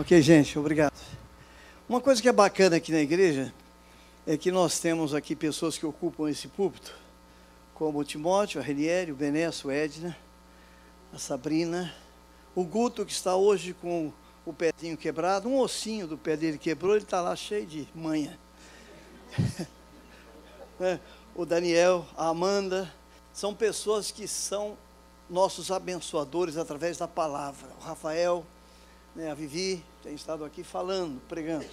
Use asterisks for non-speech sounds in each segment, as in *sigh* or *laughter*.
Ok, gente, obrigado. Uma coisa que é bacana aqui na igreja é que nós temos aqui pessoas que ocupam esse púlpito, como o Timóteo, a Renieri, o Benécio, o Edna, a Sabrina, o Guto, que está hoje com o pezinho quebrado, um ossinho do pé dele quebrou, ele está lá cheio de manha. *laughs* é, o Daniel, a Amanda, são pessoas que são nossos abençoadores através da palavra. O Rafael, né, a Vivi, tem estado aqui falando, pregando.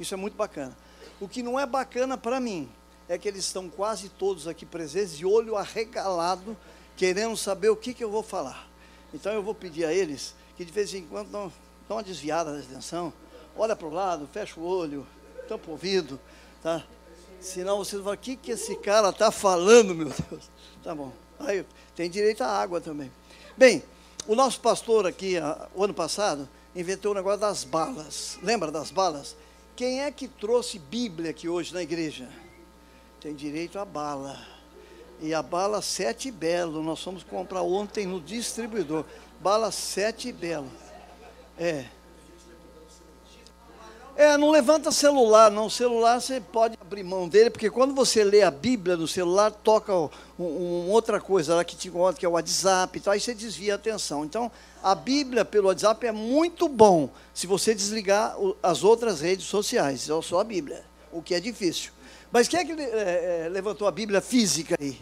Isso é muito bacana. O que não é bacana para mim é que eles estão quase todos aqui presentes, de olho arregalado, querendo saber o que, que eu vou falar. Então eu vou pedir a eles que de vez em quando dão, dão uma desviada da atenção, olha para o lado, fecha o olho, tampa o ouvido, tá? Senão vocês vão, o que, que esse cara está falando, meu Deus? Tá bom. Aí tem direito à água também. Bem, o nosso pastor aqui, o ano passado, inventou o negócio das balas. Lembra das balas? Quem é que trouxe Bíblia aqui hoje na igreja? Tem direito à bala. E a bala Sete Belo, nós fomos comprar ontem no distribuidor. Bala Sete Belo. É. É, não levanta celular, não. O celular você pode abrir mão dele, porque quando você lê a Bíblia no celular, toca um, um, outra coisa lá que te incomoda, que é o WhatsApp e tal, aí você desvia a atenção. Então, a Bíblia pelo WhatsApp é muito bom se você desligar as outras redes sociais, é só a Bíblia, o que é difícil. Mas quem é que é, é, levantou a Bíblia física aí?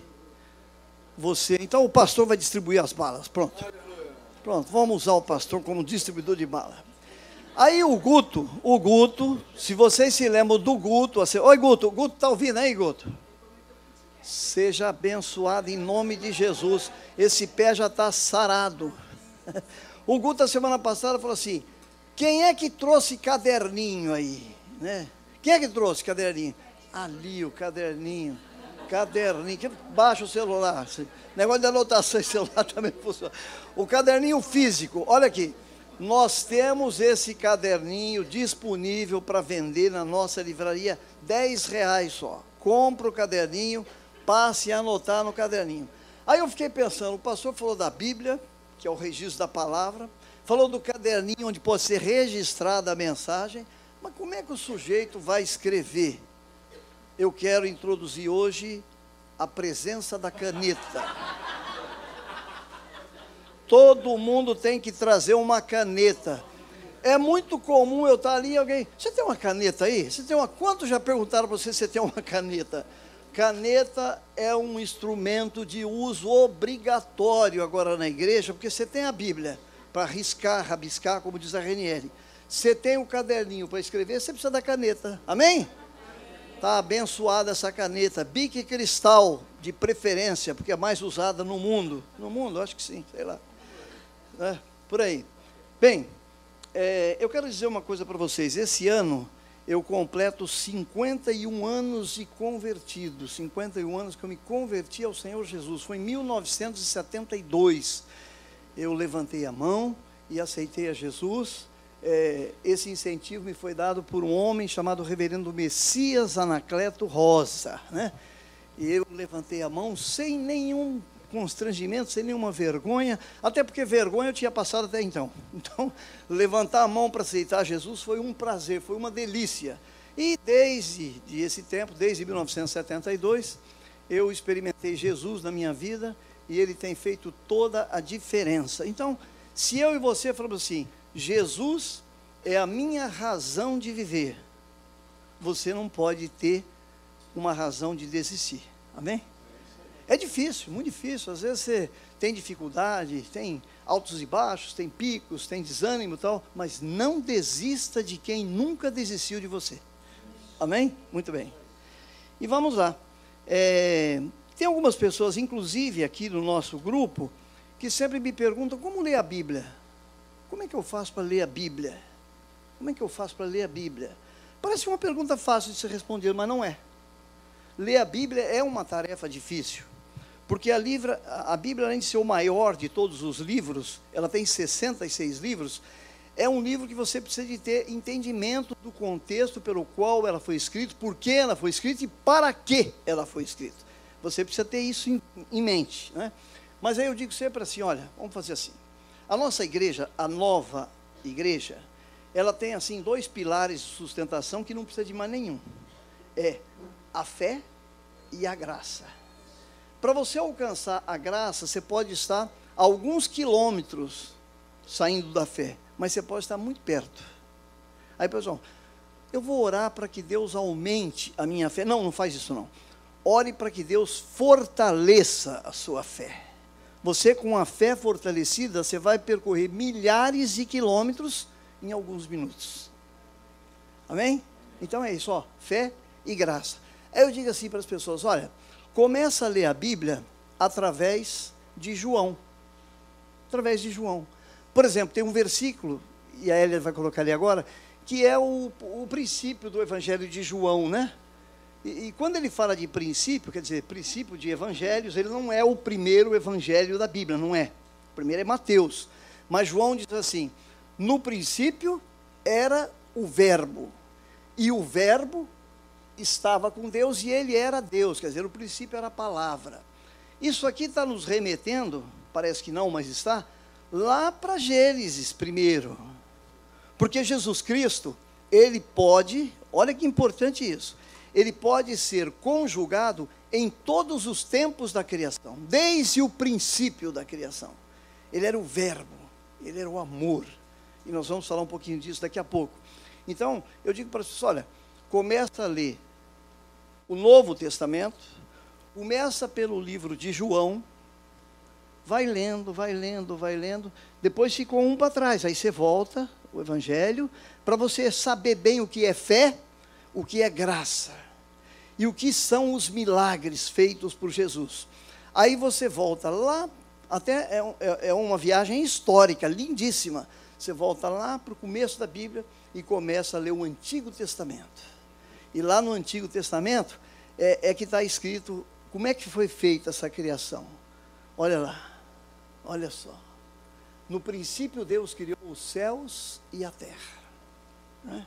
Você. Então o pastor vai distribuir as balas. Pronto. Pronto, vamos usar o pastor como distribuidor de bala. Aí o Guto, o Guto, se vocês se lembram do Guto, assim, oi Guto, Guto está ouvindo aí, Guto? Seja abençoado em nome de Jesus. Esse pé já está sarado. *laughs* O Guto, a semana passada, falou assim: quem é que trouxe caderninho aí? Né? Quem é que trouxe caderninho? Ali, o caderninho. Caderninho. Baixa o celular. Negócio de anotação em *laughs* celular também funciona. O caderninho físico, olha aqui. Nós temos esse caderninho disponível para vender na nossa livraria, 10 reais só. Compra o caderninho, passe a anotar no caderninho. Aí eu fiquei pensando, o pastor falou da Bíblia, que é o registro da palavra, falou do caderninho onde pode ser registrada a mensagem, mas como é que o sujeito vai escrever? Eu quero introduzir hoje a presença da caneta. Todo mundo tem que trazer uma caneta. É muito comum eu estar ali e alguém, você tem uma caneta aí? Você tem uma? Quantos já perguntaram para você se você tem uma caneta? Caneta é um instrumento de uso obrigatório agora na igreja, porque você tem a Bíblia para riscar, rabiscar, como diz a Renieri. Você tem o caderninho para escrever, você precisa da caneta. Amém? Está abençoada essa caneta. Bique cristal, de preferência, porque é mais usada no mundo. No mundo, acho que sim, sei lá né? por aí. Bem, é, eu quero dizer uma coisa para vocês. Esse ano eu completo 51 anos de convertido, 51 anos que eu me converti ao Senhor Jesus. Foi em 1972. Eu levantei a mão e aceitei a Jesus. É, esse incentivo me foi dado por um homem chamado Reverendo Messias Anacleto Rosa, né? E eu levantei a mão sem nenhum constrangimento, sem nenhuma vergonha, até porque vergonha eu tinha passado até então. *laughs* Então, levantar a mão para aceitar Jesus foi um prazer, foi uma delícia. E desde esse tempo, desde 1972, eu experimentei Jesus na minha vida e ele tem feito toda a diferença. Então, se eu e você falamos assim, Jesus é a minha razão de viver, você não pode ter uma razão de desistir. Amém? Difícil, muito difícil. Às vezes você tem dificuldade, tem altos e baixos, tem picos, tem desânimo e tal, mas não desista de quem nunca desistiu de você. Amém? Muito bem. E vamos lá. É, tem algumas pessoas, inclusive aqui no nosso grupo, que sempre me perguntam como ler a Bíblia. Como é que eu faço para ler a Bíblia? Como é que eu faço para ler a Bíblia? Parece uma pergunta fácil de ser respondida, mas não é. Ler a Bíblia é uma tarefa difícil. Porque a, livra, a Bíblia, além de ser o maior de todos os livros, ela tem 66 livros, é um livro que você precisa de ter entendimento do contexto pelo qual ela foi escrita, por que ela foi escrita e para que ela foi escrita. Você precisa ter isso em, em mente. Né? Mas aí eu digo sempre assim, olha, vamos fazer assim. A nossa igreja, a nova igreja, ela tem assim dois pilares de sustentação que não precisa de mais nenhum. É a fé e a graça. Para você alcançar a graça, você pode estar alguns quilômetros saindo da fé, mas você pode estar muito perto. Aí, pessoal, eu vou orar para que Deus aumente a minha fé. Não, não faz isso não. Ore para que Deus fortaleça a sua fé. Você, com a fé fortalecida, você vai percorrer milhares de quilômetros em alguns minutos. Amém? Então é isso, ó, fé e graça. Aí eu digo assim para as pessoas: olha, começa a ler a Bíblia através de João. Através de João. Por exemplo, tem um versículo, e a Elia vai colocar ali agora, que é o, o princípio do Evangelho de João, né? E, e, quando ele fala de princípio, quer dizer, princípio de evangelhos, ele não é o primeiro evangelho da Bíblia, não é. O primeiro é Mateus. Mas João diz assim: no princípio era o Verbo, e o Verbo estava com Deus e ele era Deus, quer dizer, o princípio era a palavra. Isso aqui está nos remetendo, parece que não, mas está, lá para Gênesis primeiro. Porque Jesus Cristo, ele pode, olha que importante isso, ele pode ser conjugado em todos os tempos da criação, desde o princípio da criação. Ele era o Verbo, ele era o amor, e nós vamos falar um pouquinho disso daqui a pouco. Então, eu digo para vocês: olha, começa a ler o Novo Testamento, começa pelo livro de João, vai lendo, vai lendo, vai lendo, depois ficou um para trás, aí você volta, o Evangelho, para você saber bem o que é fé, o que é graça, e o que são os milagres feitos por Jesus. Aí você volta lá, até é, é, é uma viagem histórica, lindíssima você volta lá para o começo da Bíblia e começa a ler o Antigo Testamento. E lá no Antigo Testamento é, é que está escrito como é que foi feita essa criação. Olha lá, olha só. No princípio Deus criou os céus e a terra. Né?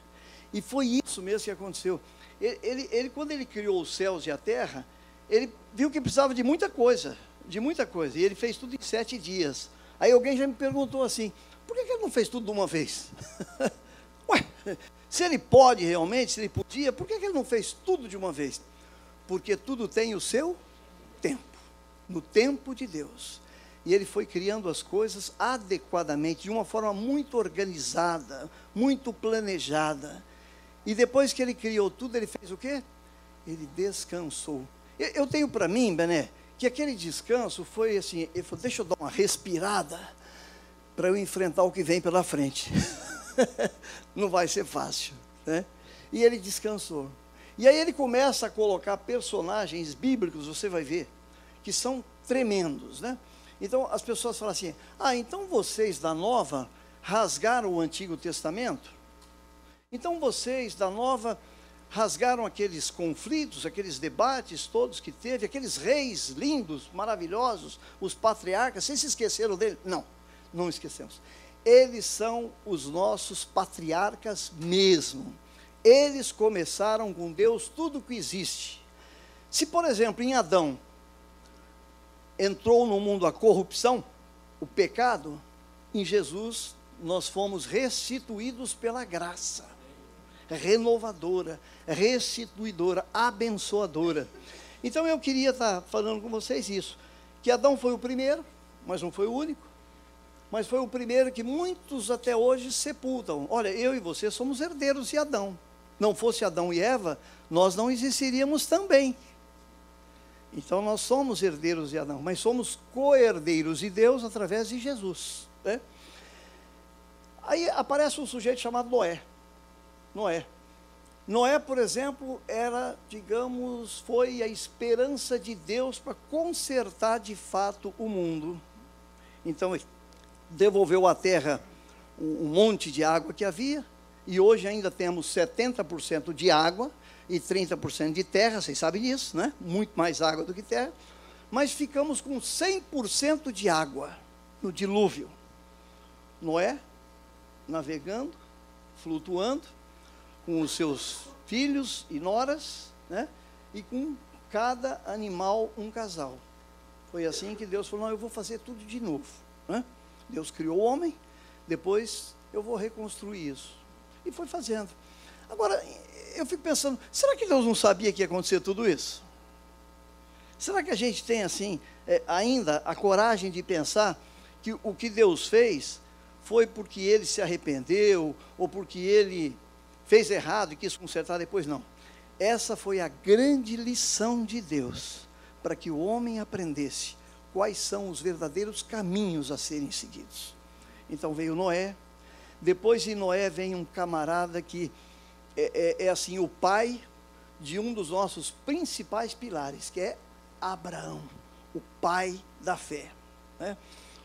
E foi isso mesmo que aconteceu. Ele, ele, ele, quando ele criou os céus e a terra, ele viu que precisava de muita coisa, de muita coisa. E ele fez tudo em sete dias. Aí alguém já me perguntou assim: por que, ele não fez tudo de uma vez? *laughs* Ué, se ele pode realmente, se ele podia, por que, ele não fez tudo de uma vez? Porque tudo tem o seu tempo, no tempo de Deus. E ele foi criando as coisas adequadamente, de uma forma muito organizada, muito planejada. E depois que ele criou tudo, ele fez o quê? Ele descansou. Eu tenho para mim, Bené, que aquele descanso foi assim, ele falou, deixa eu dar uma respirada para eu enfrentar o que vem pela frente. *laughs* *laughs* Não vai ser fácil. Né? E ele descansou. E aí ele começa a colocar personagens bíblicos, você vai ver, que são tremendos. Né? Então as pessoas falam assim: ah, então vocês da nova rasgaram o Antigo Testamento? Então vocês da nova rasgaram aqueles conflitos, aqueles debates todos que teve, aqueles reis lindos, maravilhosos, os patriarcas, vocês se esqueceram dele? Não não esquecemos. Eles são os nossos patriarcas mesmo. Eles começaram com Deus tudo que existe. Se, por exemplo, em Adão entrou no mundo a corrupção, o pecado, em Jesus nós fomos restituídos pela graça renovadora, restituidora, abençoadora. Então eu queria estar falando com vocês isso, que Adão foi o primeiro, mas não foi o único mas foi o primeiro que muitos até hoje sepultam. Olha, eu e você somos herdeiros de Adão. Não fosse Adão e Eva, nós não existiríamos também. Então nós somos herdeiros de Adão, mas somos co-herdeiros de Deus através de Jesus. Né? Aí aparece um sujeito chamado Noé. Noé. Noé, por exemplo, era, digamos, foi a esperança de Deus para consertar de fato o mundo. Então, devolveu à terra um monte de água que havia, e hoje ainda temos 70% de água e 30% de terra, vocês sabem disso, né? Muito mais água do que terra. Mas ficamos com 100% de água no dilúvio. Noé navegando, flutuando, com os seus filhos e noras, né? E com cada animal um casal. Foi assim que Deus falou: não, eu vou fazer tudo de novo. Né? Deus criou o homem, depois eu vou reconstruir isso. E foi fazendo. Agora, eu fico pensando, será que Deus não sabia que ia acontecer tudo isso? Será que a gente tem, assim, é, ainda a coragem de pensar que o que Deus fez foi porque ele se arrependeu ou porque ele fez errado e quis consertar depois? Não. Essa foi a grande lição de Deus para que o homem aprendesse quais são os verdadeiros caminhos a serem seguidos. Então veio Noé, depois de Noé vem um camarada que é, é, é assim o pai de um dos nossos principais pilares, que é Abraão, o pai da fé. Né?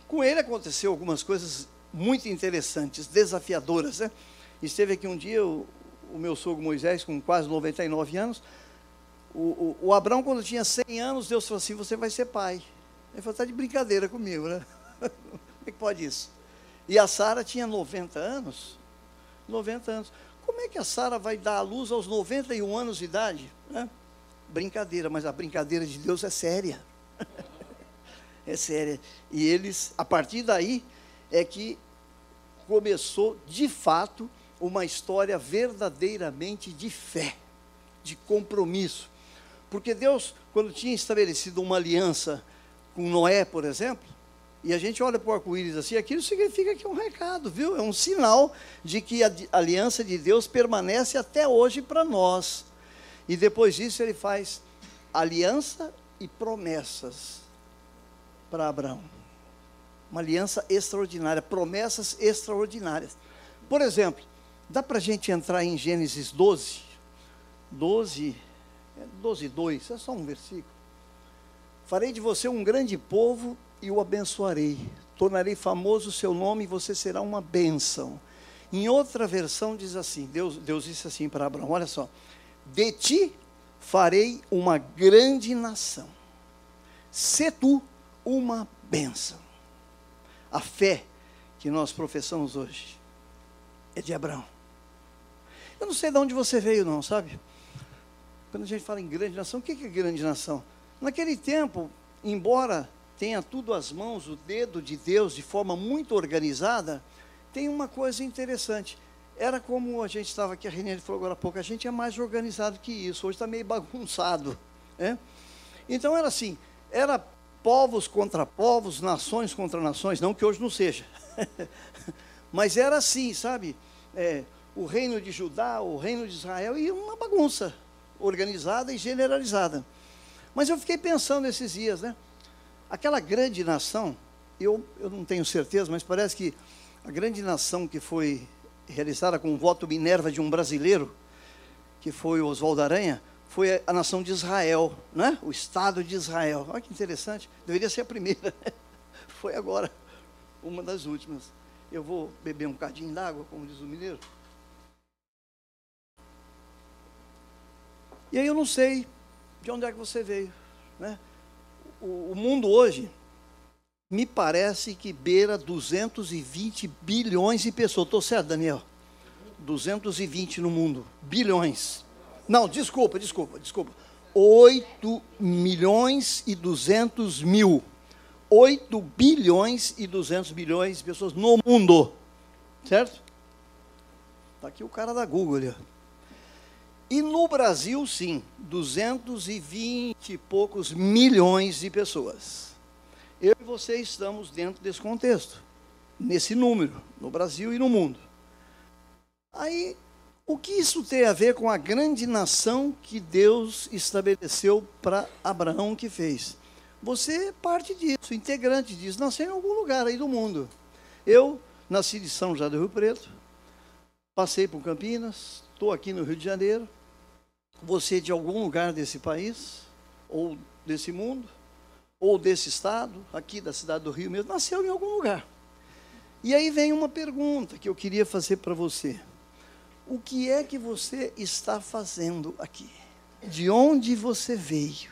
Com ele aconteceu algumas coisas muito interessantes, desafiadoras. Né? Esteve aqui um dia o, o meu sogro Moisés, com quase 99 anos. O, o, o, Abraão, quando tinha 100 anos, Deus falou assim: Você vai ser pai. Ele falou: Está de brincadeira comigo, né? *laughs* Como é que pode isso? E a Sara tinha 90 anos. 90 anos. Como é que a Sara vai dar à luz aos 91 anos de idade? Né? brincadeira, mas a brincadeira de Deus é séria. *laughs* é séria. E eles, a partir daí, é que começou, de fato, uma história verdadeiramente de fé, de compromisso. Porque Deus, quando tinha estabelecido uma aliança com Noé, por exemplo, e a gente olha para o arco-íris assim, aquilo significa que é um recado, viu? É um sinal de que a aliança de Deus permanece até hoje para nós. E depois disso ele faz aliança e promessas para Abraão. Uma aliança extraordinária, promessas extraordinárias. Por exemplo, dá para a gente entrar em Gênesis 12? 12, 12, 2, é só um versículo. Farei de você um grande povo e o abençoarei. Tornarei famoso o seu nome e você será uma bênção. Em outra versão diz assim: Deus, Deus disse assim para Abraão: olha só, de ti farei uma grande nação. Se tu uma bênção. A fé que nós professamos hoje é de Abraão. Eu não sei de onde você veio, não, sabe? Quando a gente fala em grande nação, o que é grande nação? Naquele tempo, embora tenha tudo às mãos, o dedo de Deus de forma muito organizada, tem uma coisa interessante era como a gente estava aqui, a Renê falou agora há pouco, a gente é mais organizado que isso, hoje está meio *laughs* bagunçado. Né? Então era assim, era povos contra povos, nações contra nações, não que hoje não seja. *laughs* Mas era assim, sabe? É, o reino de Judá, o reino de Israel, e uma bagunça organizada e generalizada. Mas eu fiquei pensando esses dias, né? Aquela grande nação, eu, eu não tenho certeza, mas parece que a grande nação que foi realizada com o voto Minerva de um brasileiro, que foi o Oswaldo Aranha, foi a nação de Israel, né? o Estado de Israel. Olha que interessante, deveria ser a primeira. *laughs* foi agora, uma das últimas. Eu vou beber um cadinho d'água, como diz o mineiro. E aí eu não sei de onde é que você veio. Né? O, o mundo hoje me parece que beira 220 bilhões de pessoas. Estou certo, Daniel? 220 no mundo. Bilhões. Não, desculpa, desculpa, desculpa. 8 milhões e 200 mil. 8 bilhões e 200 bilhões de pessoas no mundo. Certo? Está aqui o cara da Google ali. E no Brasil, sim, 220 e poucos milhões de pessoas. Eu e você estamos dentro desse contexto, nesse número, no Brasil e no mundo. Aí, o que isso tem a ver com a grande nação que Deus estabeleceu para Abraão que fez? Você é parte disso, integrante disso, nasceu em algum lugar aí do mundo. Eu nasci de São José do Rio Preto, passei por Campinas, estou aqui no Rio de Janeiro. Você de algum lugar desse país ou desse mundo? ou desse estado, aqui da cidade do Rio mesmo, nasceu em algum lugar. E aí vem uma pergunta que eu queria fazer para você. O que é que você está fazendo aqui? De onde você veio?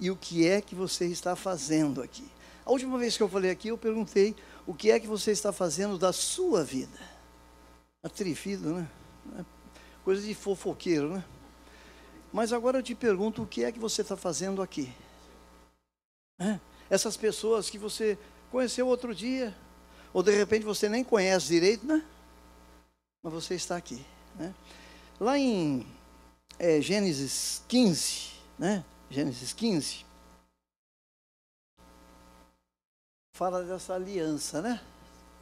E o que é que você está fazendo aqui? A última vez que eu falei aqui, eu perguntei o que é que você está fazendo da sua vida. Atrifido, né? Coisa de fofoqueiro, né? Mas agora eu te pergunto o que é que você está fazendo aqui? É. Essas pessoas que você conheceu outro dia, ou de repente você nem conhece direito, né? mas você está aqui. Né? Lá em é, Gênesis 15, né? Gênesis 15, fala dessa aliança, né?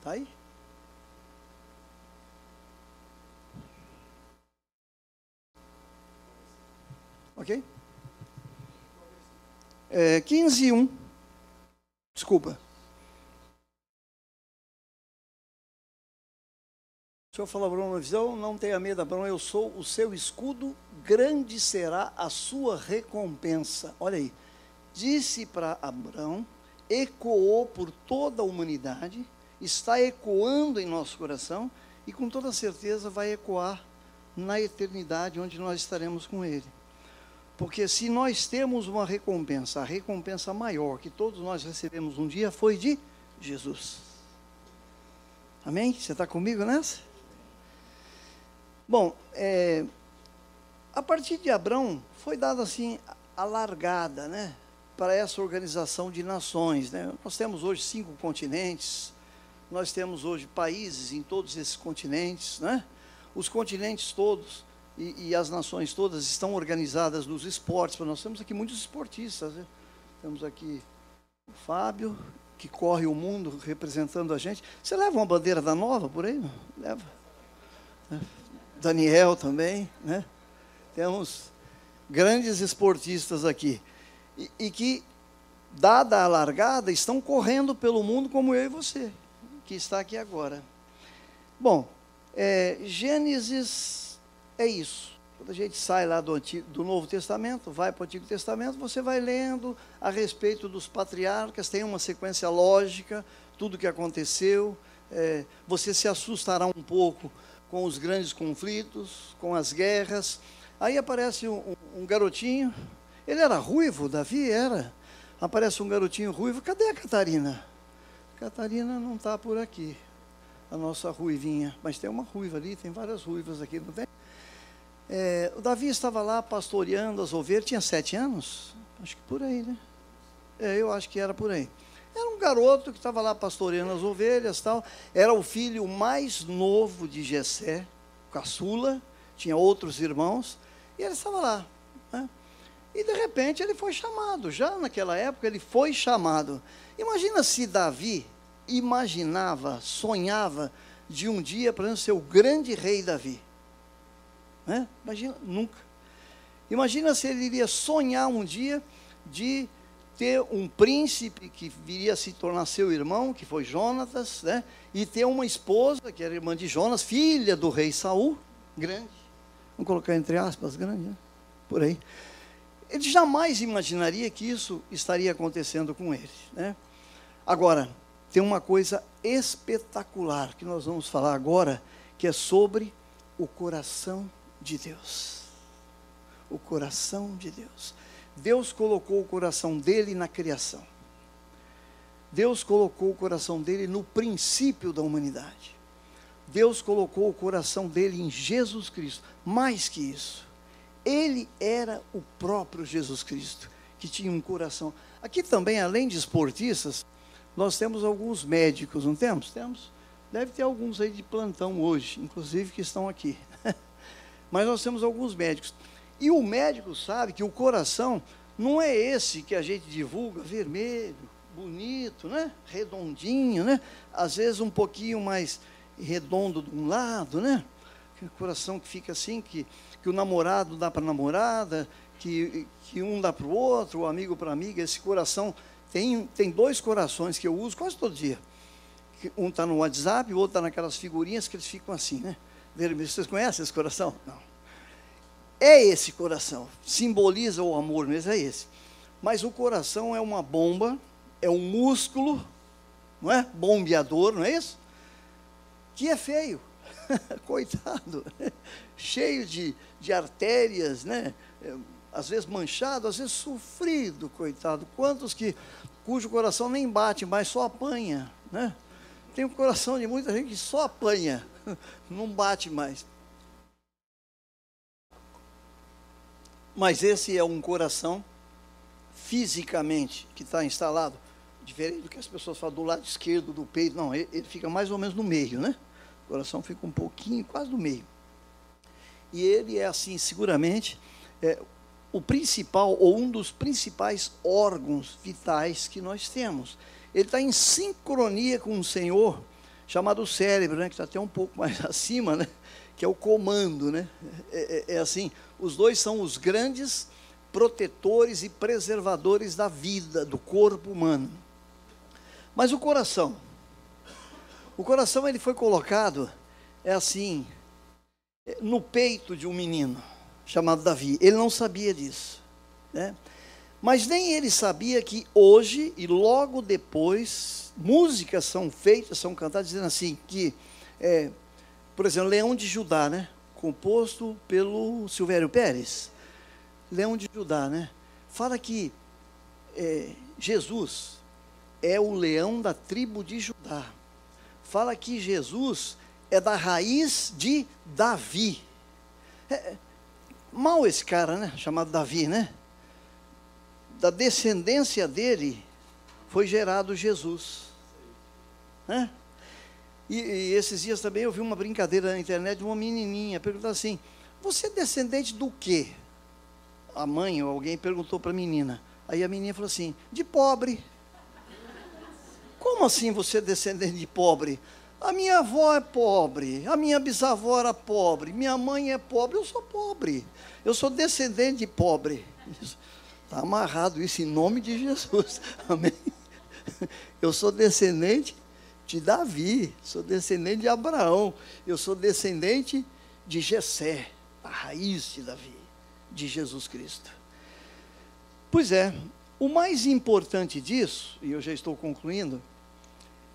Tá aí? Ok? É, 15 e 1. Desculpa. O Senhor falou Abraão uma visão, não tenha medo, Abraão, eu sou o seu escudo, grande será a sua recompensa. Olha aí, disse para Abraão, ecoou por toda a humanidade, está ecoando em nosso coração e com toda certeza vai ecoar na eternidade, onde nós estaremos com Ele. Porque se nós temos uma recompensa, a recompensa maior que todos nós recebemos um dia foi de Jesus. Amém? Você está comigo nessa? Bom, é, a partir de Abrão foi dada assim a largada, né, para essa organização de nações, né? Nós temos hoje cinco continentes, nós temos hoje países em todos esses continentes, né? Os continentes todos e, e as nações todas estão organizadas nos esportes. Nós temos aqui muitos esportistas, né? Temos aqui o Fábio que corre o mundo representando a gente. Você leva uma bandeira da Nova por aí? Leva. É. Daniel também, né? Temos grandes esportistas aqui. E, e, que, dada a largada, estão correndo pelo mundo como eu e você, que está aqui agora. Bom, é, Gênesis é isso. Quando a gente sai lá do, Antigo, do Novo Testamento, vai para o Antigo Testamento, você vai lendo a respeito dos patriarcas, tem uma sequência lógica, tudo que aconteceu. É, você se assustará um pouco com os grandes conflitos, com as guerras. Aí aparece um, um, garotinho, ele era ruivo, Davi era. Aparece um garotinho ruivo, cadê a Catarina? Catarina não está por aqui, a nossa ruivinha. Mas tem uma ruiva ali, tem várias ruivas aqui, não tem? É, o Davi estava lá pastoreando as ovelhas, tinha sete anos? Acho que por aí, né? É, eu acho que era por aí. Era um garoto que estava lá pastoreando as ovelhas tal. Era o filho mais novo de Jessé, caçula, tinha outros irmãos, e ele estava lá. Né? E de repente ele foi chamado. Já naquela época ele foi chamado. Imagina se Davi imaginava, sonhava de um dia, para ser o grande rei Davi. Né? Imagina, nunca. Imagina se ele iria sonhar um dia de ter um príncipe que viria a se tornar seu irmão, que foi Jonatas, né? e ter uma esposa, que era irmã de Jonas, filha do rei Saul, grande. Vamos colocar entre aspas, grande, né? por aí. Ele jamais imaginaria que isso estaria acontecendo com ele. Né? Agora, tem uma coisa espetacular que nós vamos falar agora, que é sobre o coração de Deus. O coração de Deus. Deus colocou o coração dele na criação. Deus colocou o coração dele no princípio da humanidade. Deus colocou o coração dele em Jesus Cristo. Mais que isso, ele era o próprio Jesus Cristo, que tinha um coração. Aqui também, além de esportistas, nós temos alguns médicos, não temos? Temos. Deve ter alguns aí de plantão hoje, inclusive que estão aqui. Mas nós temos alguns médicos. E o médico sabe que o coração não é esse que a gente divulga, vermelho, bonito, né? redondinho, né? às vezes um pouquinho mais redondo de um lado, né? O coração que fica assim, que, que o namorado dá para a namorada, que, que um dá para o outro, o amigo para a amiga. Esse coração tem, tem dois corações que eu uso quase todo dia. Um está no WhatsApp, o outro está naquelas figurinhas que eles ficam assim, né? Vermelho. Vocês conhecem esse coração? Não. É esse coração, simboliza o amor mesmo, é esse. Mas o coração é uma bomba, é um músculo, não é? Bombeador, não é isso? Que é feio, *laughs* coitado, cheio de, de artérias, né? É, às vezes manchado, às vezes sofrido, coitado. Quantos que cujo coração nem bate, mas só apanha, né? Tem o coração de muita gente que só apanha, *laughs* não bate mais. Mas esse é um coração fisicamente que está instalado, diferente do que as pessoas falam do lado esquerdo do peito, não, ele, ele, fica mais ou menos no meio, né? coração fica um pouquinho, quase no meio. E ele é assim, seguramente, é, o principal ou um dos principais órgãos vitais que nós temos. Ele está em sincronia com o Senhor, chamado cérebro, né, que está até um pouco mais *laughs* acima, né, que é o comando. Né? É, é, é assim, os dois são os grandes protetores e preservadores da vida, do corpo humano. Mas o coração, o coração ele foi colocado, é assim, no peito de um menino chamado Davi. Ele não sabia disso, né? Mas nem ele sabia que hoje e logo depois músicas são feitas, são cantadas dizendo assim que, é, por exemplo, Leão de Judá, né? Composto pelo Silvério Pérez. Leão de Judá, né? Fala que é, Jesus é o leão da tribo de Judá. Fala que Jesus é da raiz de Davi. É, mal esse cara, né? Chamado Davi, né? Da descendência dele foi gerado Jesus. Né? E, e, esses dias também eu vi uma brincadeira na internet de uma menininha perguntando assim: Você é descendente do quê? A mãe ou alguém perguntou para a menina. Aí a menina falou assim: De pobre. Como assim você é descendente de pobre? A minha avó é pobre, a minha bisavó era pobre, minha mãe é pobre, eu sou pobre. Eu sou descendente de pobre. Está amarrado isso em nome de Jesus. *laughs* Amém? Eu sou descendente de Davi, sou descendente de Abraão, eu sou descendente de Jessé, a raiz de Davi, de Jesus Cristo. Pois é, o mais importante disso, e eu já estou concluindo,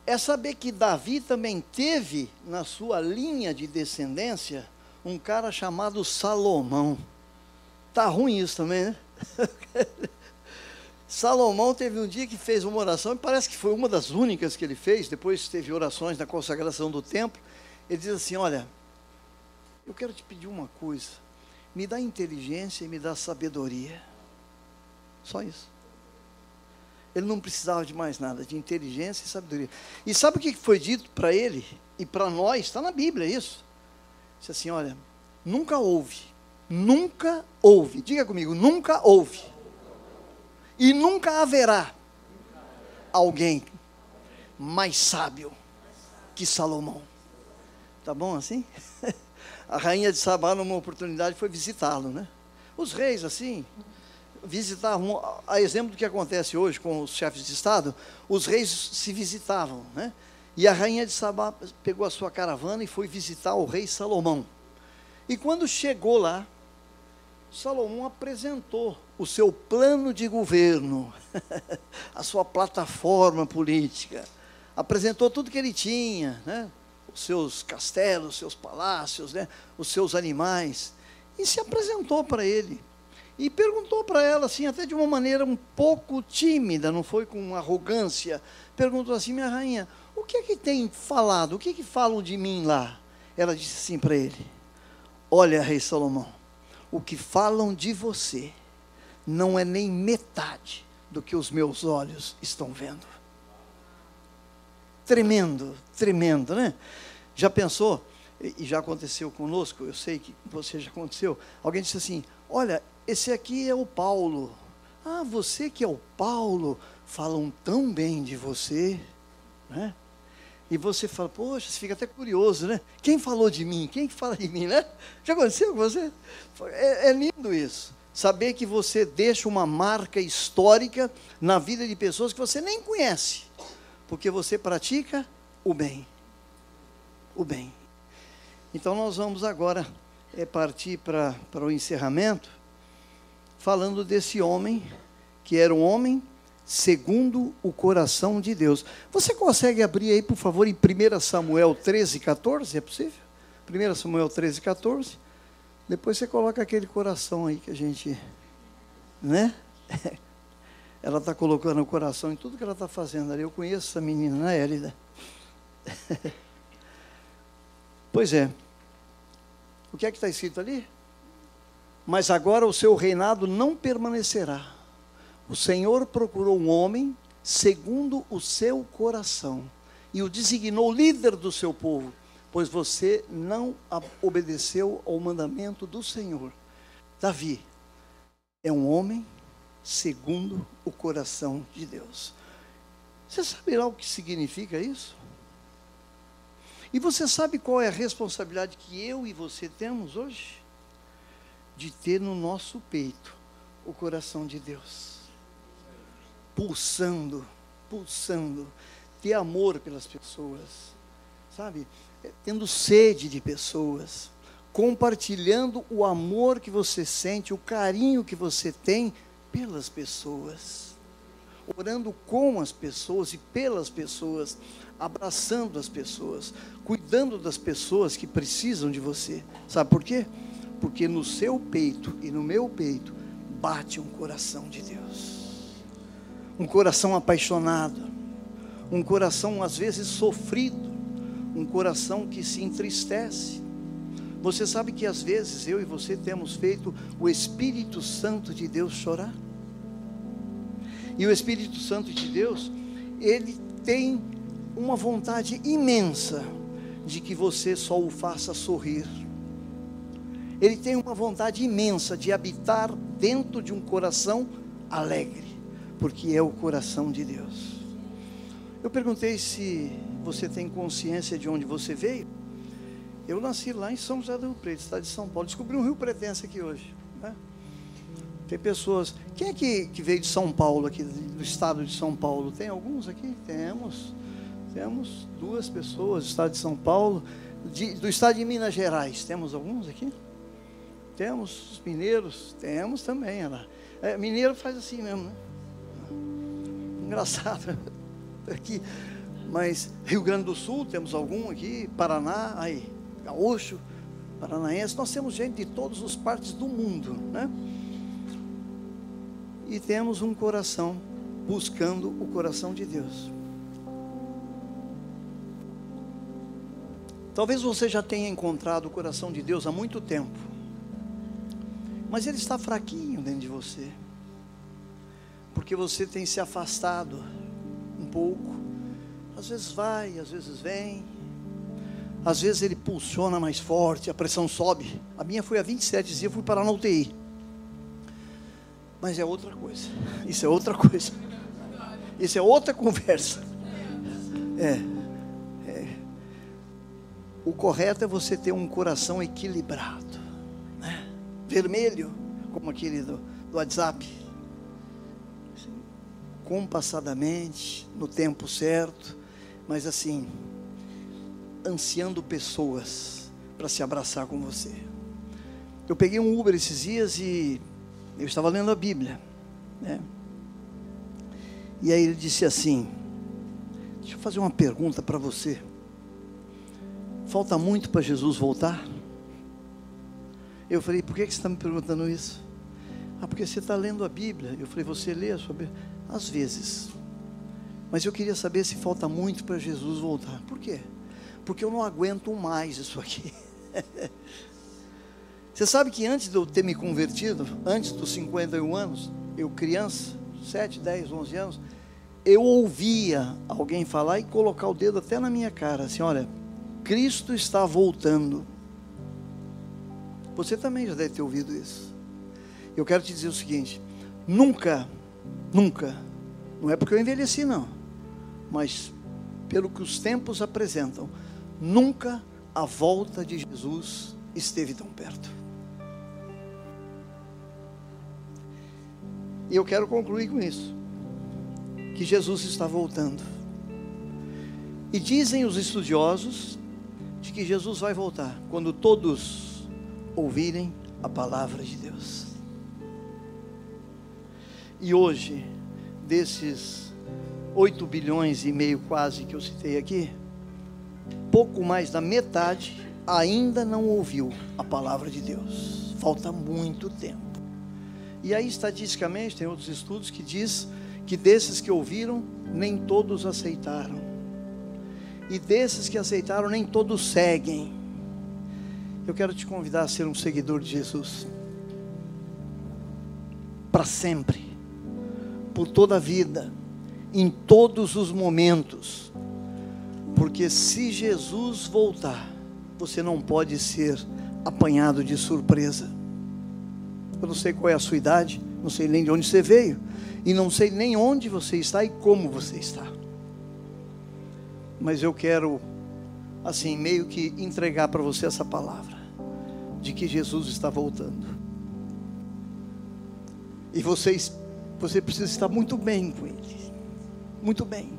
é saber que Davi também teve na sua linha de descendência um cara chamado Salomão. Tá ruim isso também, né? *laughs* Salomão teve um dia que fez uma oração, e parece que foi uma das únicas que ele fez, depois teve orações na consagração do templo. Ele diz assim: Olha, eu quero te pedir uma coisa, me dá inteligência e me dá sabedoria. Só isso. Ele não precisava de mais nada, de inteligência e sabedoria. E sabe o que foi dito para ele e para nós? Está na Bíblia isso. Disse assim: olha, nunca houve, nunca houve, diga comigo, nunca houve, e nunca haverá alguém mais sábio que Salomão. Tá bom assim? *laughs* A rainha de Sabá, numa oportunidade, foi visitá-lo, né? Os reis, assim, visitavam, a exemplo do que acontece hoje com os chefes de Estado, os reis se visitavam, né? E a rainha de Sabá pegou a sua caravana e foi visitar o rei Salomão. E quando chegou lá, Salomão apresentou o seu plano de governo, *laughs* a sua plataforma política, apresentou tudo que ele tinha, né? os seus castelos, os seus palácios, né? os seus animais, e se apresentou para ele e perguntou para ela, assim, até de uma maneira um pouco tímida, não foi com arrogância, perguntou assim, minha rainha, o que é que tem falado, o que é que falam de mim lá? Ela disse assim para ele, olha, rei Salomão, o que falam de você não é nem metade do que os meus olhos estão vendo. Tremendo, tremendo, né? Já pensou? E já aconteceu conosco, eu sei que você já aconteceu. Alguém disse assim: Olha, esse aqui é o Paulo. Ah, você que é o Paulo, falam tão bem de você, né? E você fala, poxa, você fica até curioso, né? Quem falou de mim? Quem fala de mim, né? Já aconteceu com você? É, é lindo isso. Saber que você deixa uma marca histórica na vida de pessoas que você nem conhece, porque você pratica o bem. O bem. Então nós vamos agora é, partir para o encerramento falando desse homem, que era um homem segundo o coração de Deus. Você consegue abrir aí, por favor, em 1 Samuel 13, 14? É possível? 1 Samuel 13, 14. Depois você coloca aquele coração aí que a gente. Né? *laughs* Ela está colocando o coração em tudo que ela está fazendo ali. Eu conheço essa menina, né, Elida? *laughs* pois é. O que é que está escrito ali? mas agora o seu reinado não permanecerá. O Senhor procurou um homem segundo o seu coração e o designou líder do seu povo, pois você não obedeceu ao mandamento do Senhor. Davi é um homem segundo o coração de Deus. Você sabe lá o que significa isso? E você sabe qual é a responsabilidade que eu e você temos hoje? De ter no nosso peito o coração de Deus, pulsando, pulsando, ter amor pelas pessoas, sabe? É, tendo sede de pessoas, compartilhando o amor que você sente, o carinho que você tem pelas pessoas, orando com as pessoas e pelas pessoas, abraçando as pessoas, cuidando das pessoas que precisam de você. Sabe por quê? Porque no seu peito e no meu peito bate um coração de Deus. Um coração apaixonado, um coração às vezes sofrido, um coração que se entristece. Você sabe que às vezes eu e você temos feito o Espírito Santo de Deus chorar? E o Espírito Santo de Deus, ele tem uma vontade imensa de que você só o faça sorrir. Ele tem uma vontade imensa de habitar dentro de um coração alegre, porque é o coração de Deus. Eu perguntei se você tem consciência de onde você veio. Eu nasci lá em São José do Rio Preto, estado de São Paulo. Descobri um Rio Pretense aqui hoje. Né? Tem pessoas. Quem é que, que veio de São Paulo, aqui, do estado de São Paulo? Tem alguns aqui? Temos. Temos duas pessoas do estado de São Paulo, de, do estado de Minas Gerais. Temos alguns aqui? Temos os mineiros? Temos também. Ela. É, mineiro faz assim mesmo, né? Engraçado. *laughs* Aqui. Mas Rio Grande do Sul, temos algum aqui, Paraná, aí, Gaúcho, Paranaense, nós temos gente de todas as partes do mundo, né? E temos um coração buscando o coração de Deus. Talvez você já tenha encontrado o coração de Deus há muito tempo, mas ele está fraquinho dentro de você, porque você tem se afastado um pouco, às vezes vai, às vezes vem, às vezes ele pulsiona mais forte, a pressão sobe. A minha foi a 27 dias, eu fui parar na UTI. Mas é outra coisa, isso é outra coisa, isso é outra conversa. É. O correto é você ter um coração equilibrado, né? vermelho, como aquele do, do WhatsApp, compassadamente, no tempo certo, mas assim, ansiando pessoas para se abraçar com você. Eu peguei um Uber esses dias e eu estava lendo a Bíblia, né? E aí ele disse assim: Deixa eu fazer uma pergunta para você. Falta muito para Jesus voltar? Eu falei, por que você está me perguntando isso? Ah, porque você está lendo a Bíblia. Eu falei, você lê a sua Bíblia? Às vezes. Mas eu queria saber se falta muito para Jesus voltar. Por quê? Porque eu não aguento mais isso aqui. *laughs* você sabe que antes de eu ter me convertido, antes dos 51 anos, eu criança, 7, 10, 11 anos, eu ouvia alguém falar e colocar o dedo até na minha cara, assim, olha, Cristo está voltando. Você também já deve ter ouvido isso. Eu quero te dizer o seguinte: nunca, nunca, não é porque eu envelheci, não, mas pelo que os tempos apresentam, nunca a volta de Jesus esteve tão perto. E eu quero concluir com isso: que Jesus está voltando. E dizem os estudiosos de que Jesus vai voltar quando todos ouvirem a palavra de Deus. E hoje, desses 8 bilhões e meio quase que eu citei aqui, pouco mais da metade ainda não ouviu a palavra de Deus. Falta muito tempo. E aí, estatisticamente, tem outros estudos que diz que desses que ouviram, nem todos aceitaram. E desses que aceitaram, nem todos seguem. Eu quero te convidar a ser um seguidor de Jesus. Para sempre. Por toda a vida. Em todos os momentos. Porque se Jesus voltar, você não pode ser apanhado de surpresa. Eu não sei qual é a sua idade, não sei nem de onde você veio, e não sei nem onde você está e como você está. Mas eu quero, assim, meio que entregar para você essa palavra, de que Jesus está voltando. E vocês, você precisa estar muito bem com Ele, muito bem.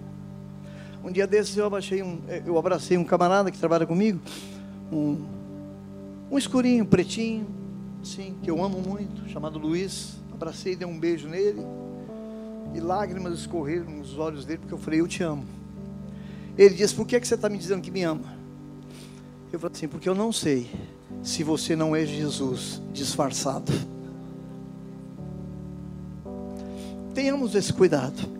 Um dia desses eu um, eu abracei um camarada que trabalha comigo, um, um escurinho, pretinho, sim, que eu amo muito, chamado Luiz. Abracei, dei um beijo nele. E lágrimas escorreram nos olhos dele, porque eu falei, eu te amo. Ele disse, por que, é que você está me dizendo que me ama? Eu falei assim, porque eu não sei se você não é Jesus disfarçado. Tenhamos esse cuidado.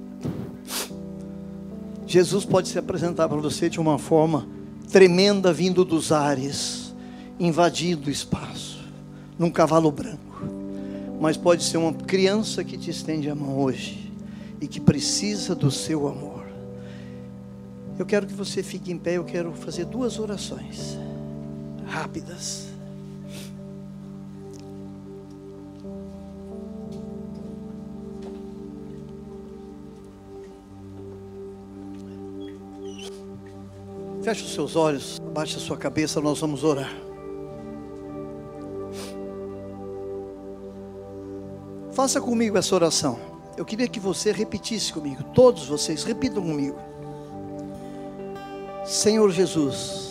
Jesus pode se apresentar para você de uma forma tremenda vindo dos ares, invadindo o espaço, num cavalo branco. Mas pode ser uma criança que te estende a mão hoje e que precisa do seu amor. Eu quero que você fique em pé, eu quero fazer duas orações rápidas. Feche os seus olhos, abaixe a sua cabeça, nós vamos orar. Faça comigo essa oração. Eu queria que você repetisse comigo, todos vocês, repitam comigo. Senhor Jesus,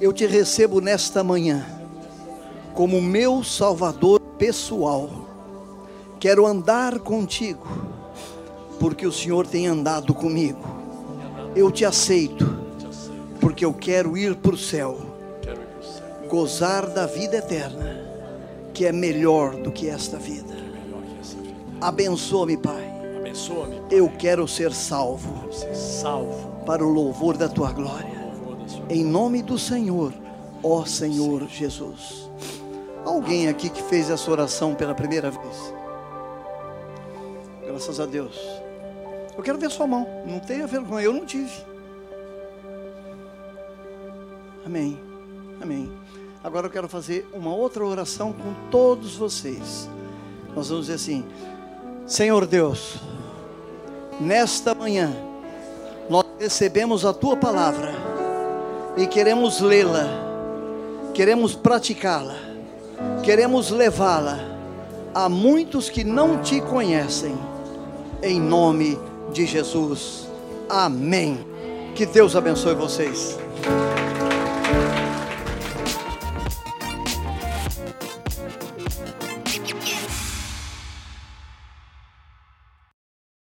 eu te recebo nesta manhã como meu Salvador pessoal. Quero andar contigo, porque o Senhor tem andado comigo. Eu te aceito porque eu quero ir para o céu, gozar da vida eterna, que é melhor do que esta vida. Abençoa-me, Pai. Eu quero ser salvo. Ser salvo para o louvor da tua glória. Em nome do Senhor, ó Senhor Jesus. Alguém aqui que fez essa oração pela primeira vez? Graças a Deus. Eu quero ver sua mão. Não tenha vergonha, eu não tive. Amém. Amém. Agora eu quero fazer uma outra oração com todos vocês. Nós vamos dizer assim: Senhor Deus, nesta manhã, nós recebemos a tua palavra e queremos lê-la, queremos praticá-la, queremos levá-la a muitos que não te conhecem, em nome de Jesus. Amém. Que Deus abençoe vocês.